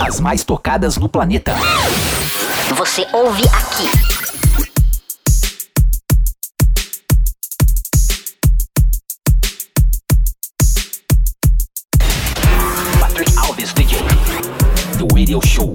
As mais tocadas no planeta. Você ouve aqui. Patrick Alves DJ. The Radio Show.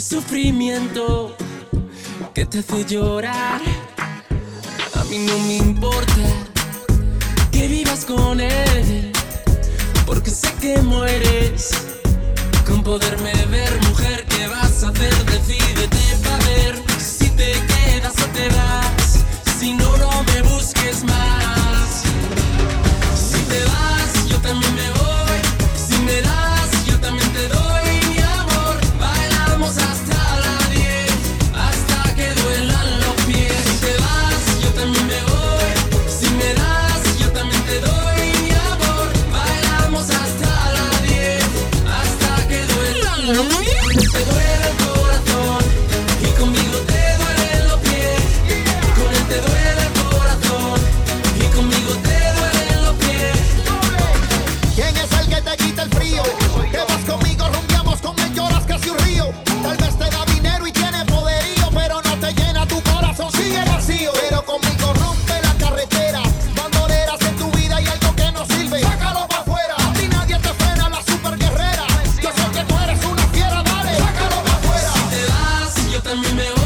sufrimiento que te hace llorar. A mí no me importa que vivas con él, porque sé que mueres con poderme ver, mujer, ¿qué vas a hacer decir? também meu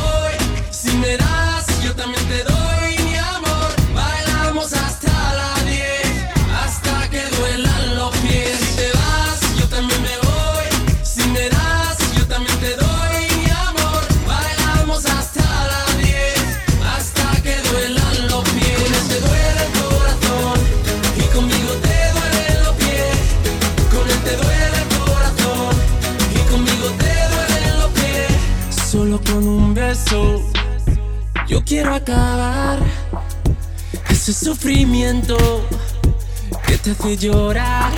quiero acabar ese sufrimiento que te hace llorar.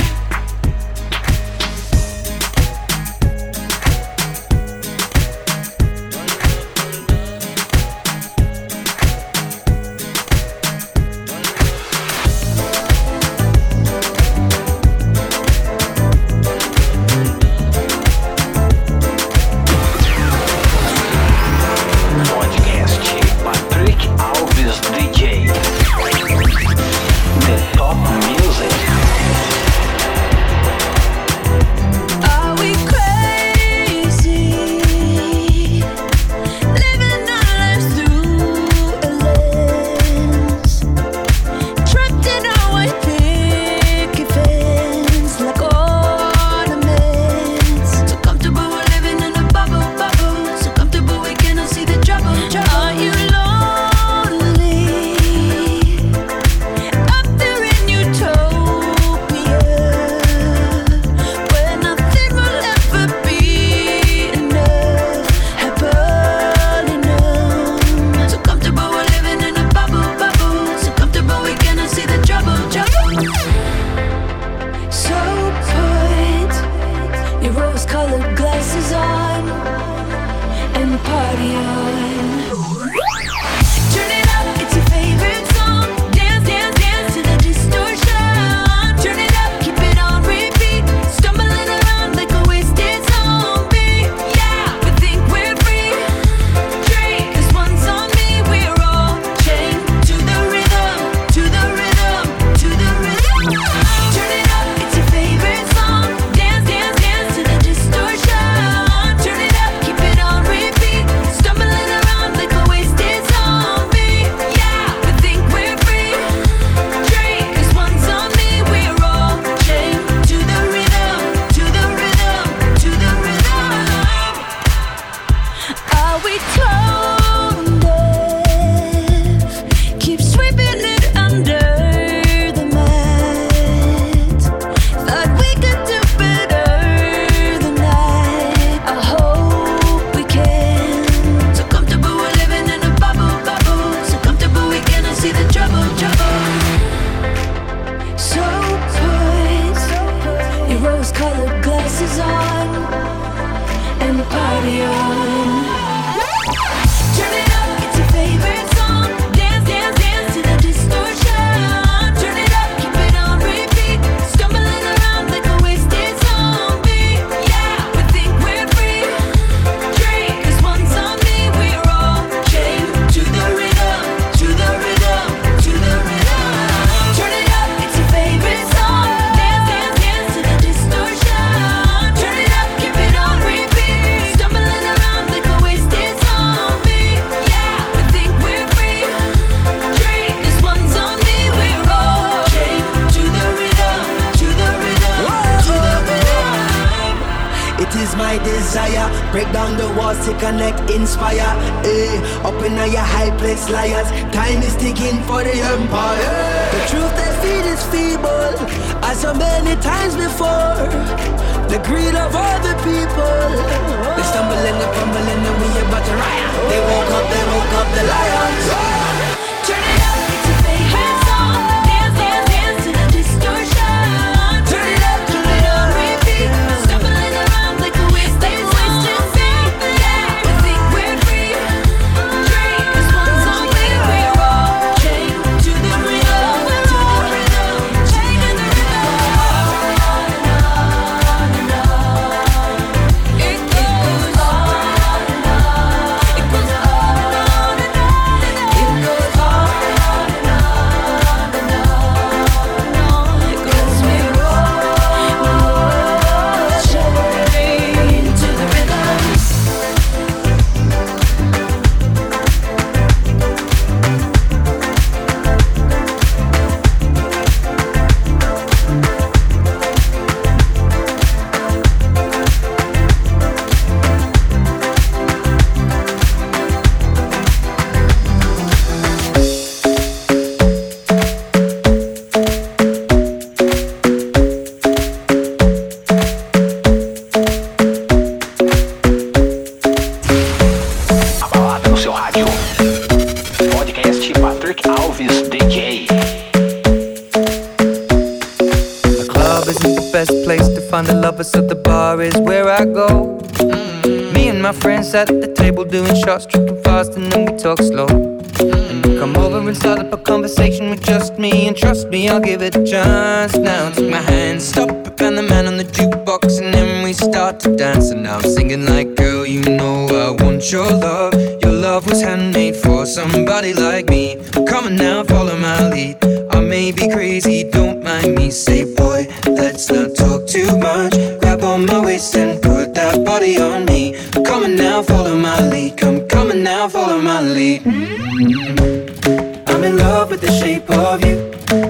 At the table doing shots, tripping fast, and then we talk slow. And you come over and start up a conversation with just me, and trust me, I'll give it a chance. Now take my hand, stop and the man on the jukebox, and then we start to dance. And now I'm singing like, girl, you know I want your love. Love was handmade for somebody like me. Come on now, follow my lead. I may be crazy, don't mind me. Say, boy, let's not talk too much. Grab on my waist and put that body on me. Come on now, follow my lead. Come, coming now, follow my lead. Mm-hmm. I'm in love with the shape of you.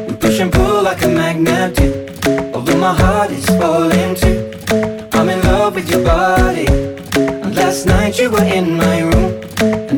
We push and pull like a magnet do. Although my heart is falling too. I'm in love with your body. And last night you were in my room.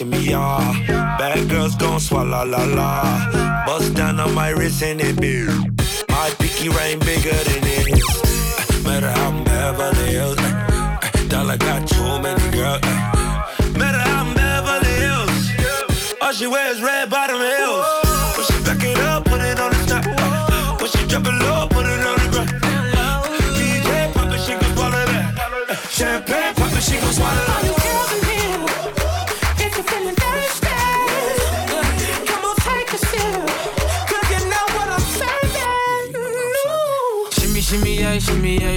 Shimmy, yeah. Bad girls gon' swallow la la. Bust down on my wrist and it big. My pinky ring bigger than this. Matter how I'm Beverly Hills. Dollar got too many girls. Matter how I'm Beverly Hills. All she wears red bottom heels.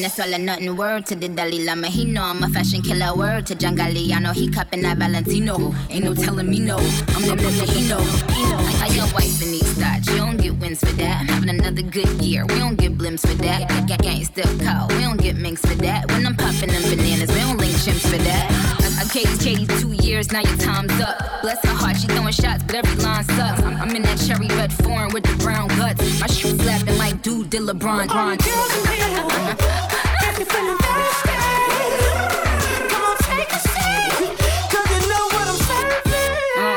Girl, swallow nothing. Word to the Dalai Lama, he know I'm a fashion killer. Word to John Galliano, he cupping that Valentino. Ain't no telling me no. I'm the know. Know. Like how your wife in these thoughts, you don't get wins for that. I'm having another good year, we don't get blimps for that. Gang, gang, gang, still call, we don't get minks for that. When I'm popping them bananas, we don't link chimps for that. I, I Katie, two years, now your time's up. Bless her heart, she throwing shots, but every line sucks. I'm, I'm in that cherry red foreign with the brown guts. My shoes slapping like dude, did LeBron. All the girls in here, if you're feeling thirsty, come on, take a sip. 'Cause you know what I'm serving. No.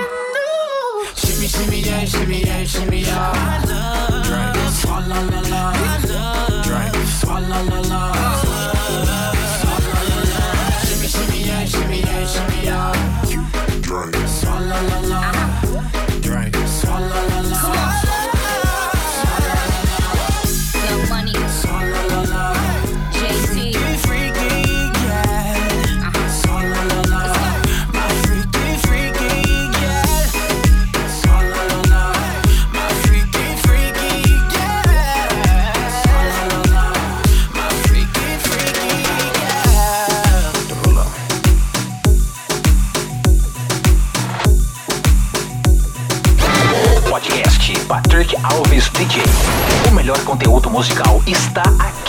Shimmy, shimmy, yeah, shimmy, yeah, shimmy, yeah. Drink, swalla la la. Conteúdo musical está aqui.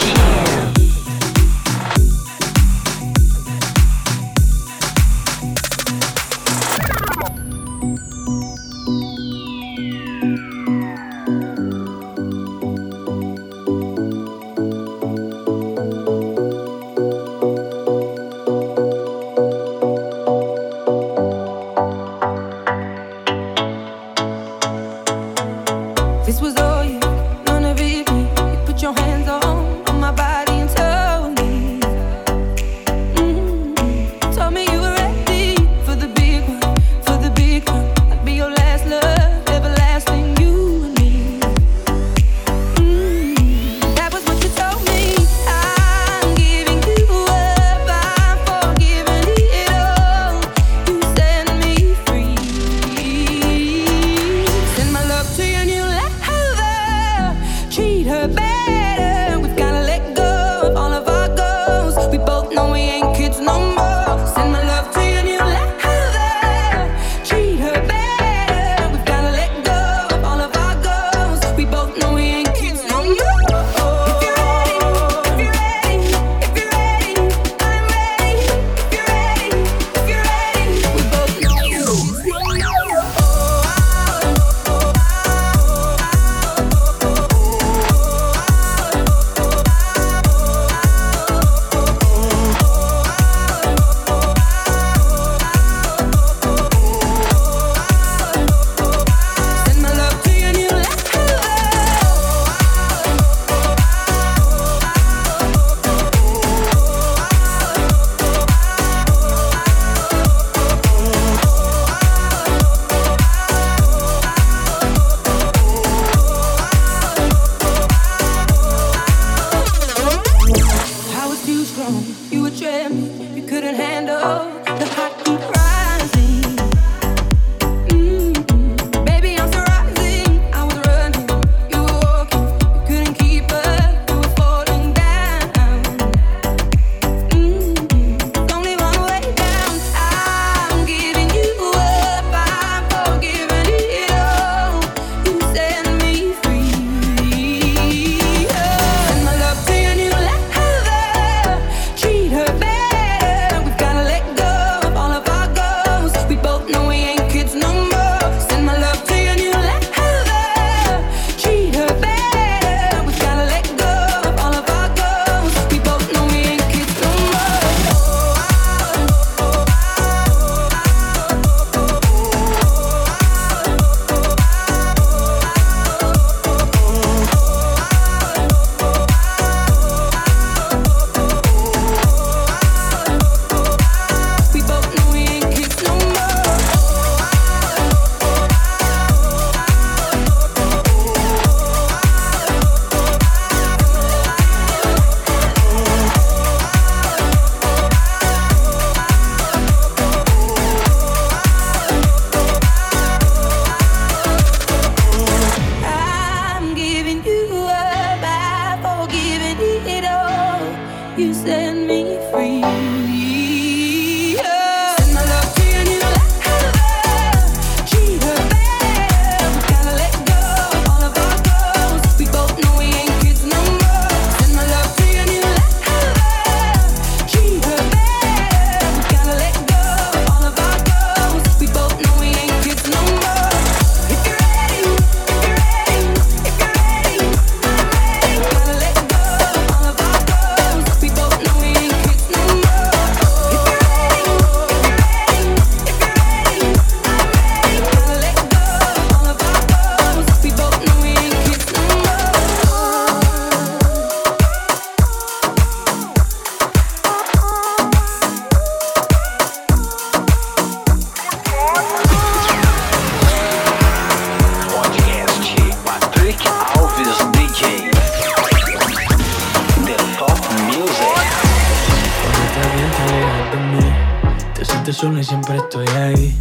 Sola y siempre estoy ahí.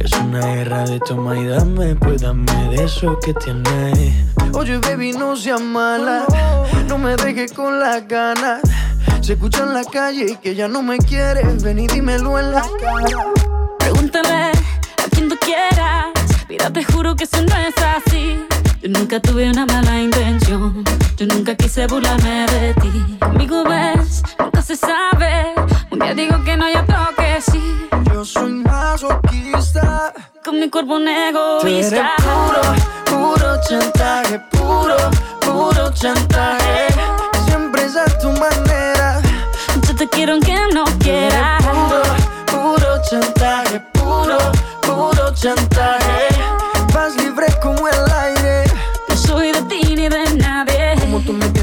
Es una guerra de toma y dame, pues dame de eso que tienes. Oye, baby, no seas mala. No me dejes con las ganas. Se escucha en la calle que ya no me quieres. Ven y dímelo en la cara. Pregúntale a quien tú quieras. Mira, te juro que eso no es así. Yo nunca tuve una mala intención. Yo nunca quise burlarme de ti. Conmigo ves, nunca se sabe. Un día digo que no, y otro que sí. Yo soy masoquista. Con mi cuerpo un Tú egoísta. puro, puro chantaje, puro, puro chantaje. Siempre es a tu manera. Yo te quiero aunque no quieras. Puro, puro chantaje, puro, puro chantaje. Vas libre como el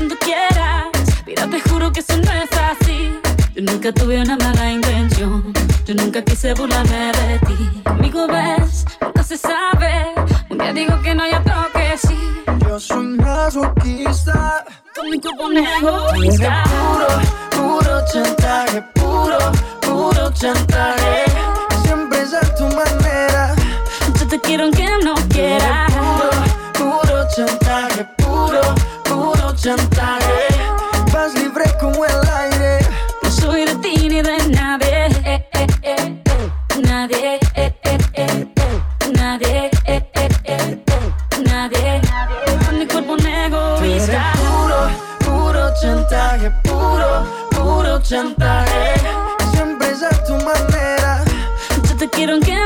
quien tú quieras. Mira, te juro que eso no es así. Yo nunca tuve una mala intención. Yo nunca quise burlarme de ti. Conmigo ves, nunca se sabe. Un día digo que no, y otro que sí. Yo soy masoquista. Con mi cuerpo un egoísta. puro, puro chantaje, puro, puro chantaje. Siempre es a tu manera. Yo te quiero aunque no quieras. Puro, puro chantaje, puro, puro chantaje. Vas libre como el aire. No soy de ti ni de nadie eh, eh. Nadie eh, eh, eh, eh. Nadie eh, eh, eh, eh. Nadie Con mi cuerpo un egoísta puro, puro chantaje, puro, puro chantaje. Siempre es a tu manera. Yo te quiero aunque no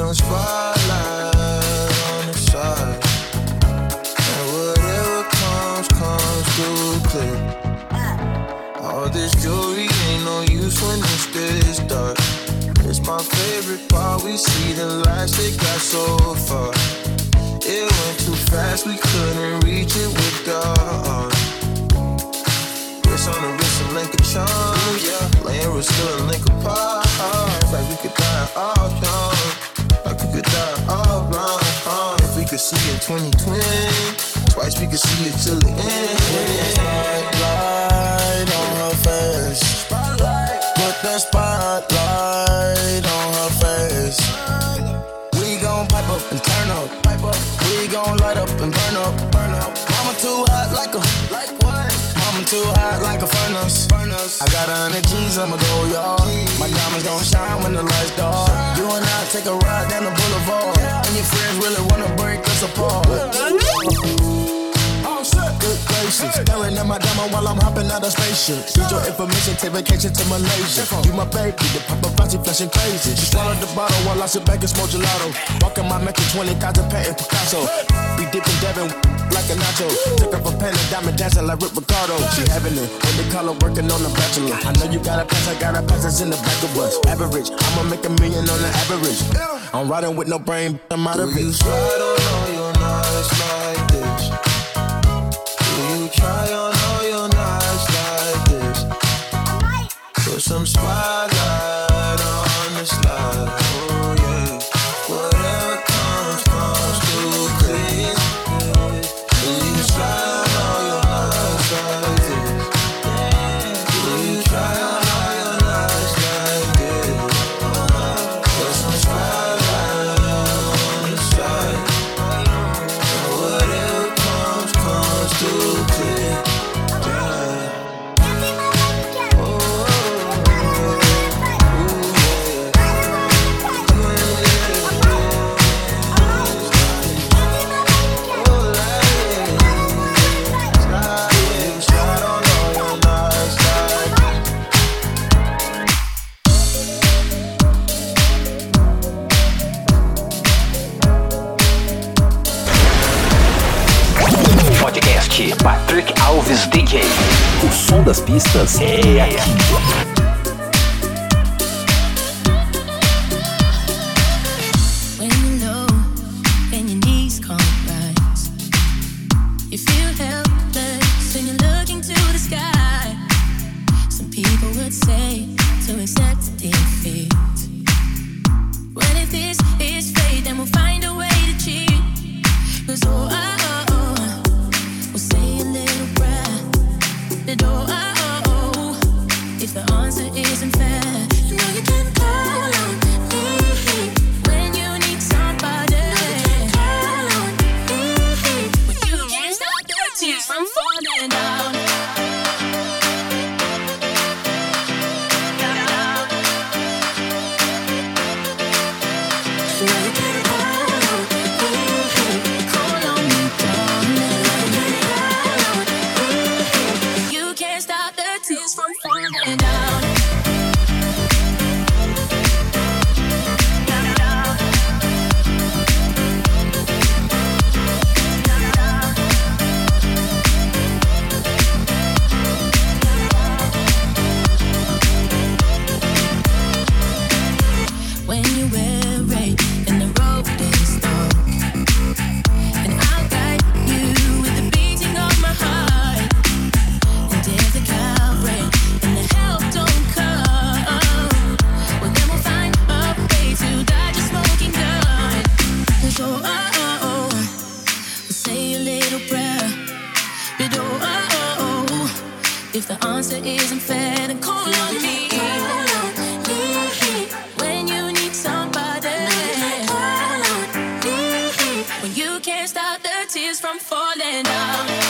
Put some 2020, twice we could see it till the end. Spotlight on her face. Put the spotlight on her face. We gon' pipe up and turn up. We gon' light up and burn up. Burn up. Mama too hot like a like what? Mama too hot like a furnace. furnace. I got a hundred G's, I'ma go y'all. My diamonds gon' shine when the lights dark. You and I take a ride down the apart. Oh shit, good gracious. Staring at my diamond while I'm hopping out of spaceship. Need your information, take vacation to Malaysia. You my baby, the paparazzi flashing crazy. She swallowed the bottle while I sit back and smoke gelato. Walking my Mecca 20,000 patent Picasso. Be dipping Devin like a nacho. Took up a pen and diamond dancing like Rick Ricardo. She having it call her working on the bachelor. I know you got a pass, I got a pass that's in the back of us. Average, I'ma make a million on the average. I'm riding with no brain, I'm out of it. Some spotlight som das if the answer isn't fair, then call on me. When you need somebody, when you can't stop the tears from falling.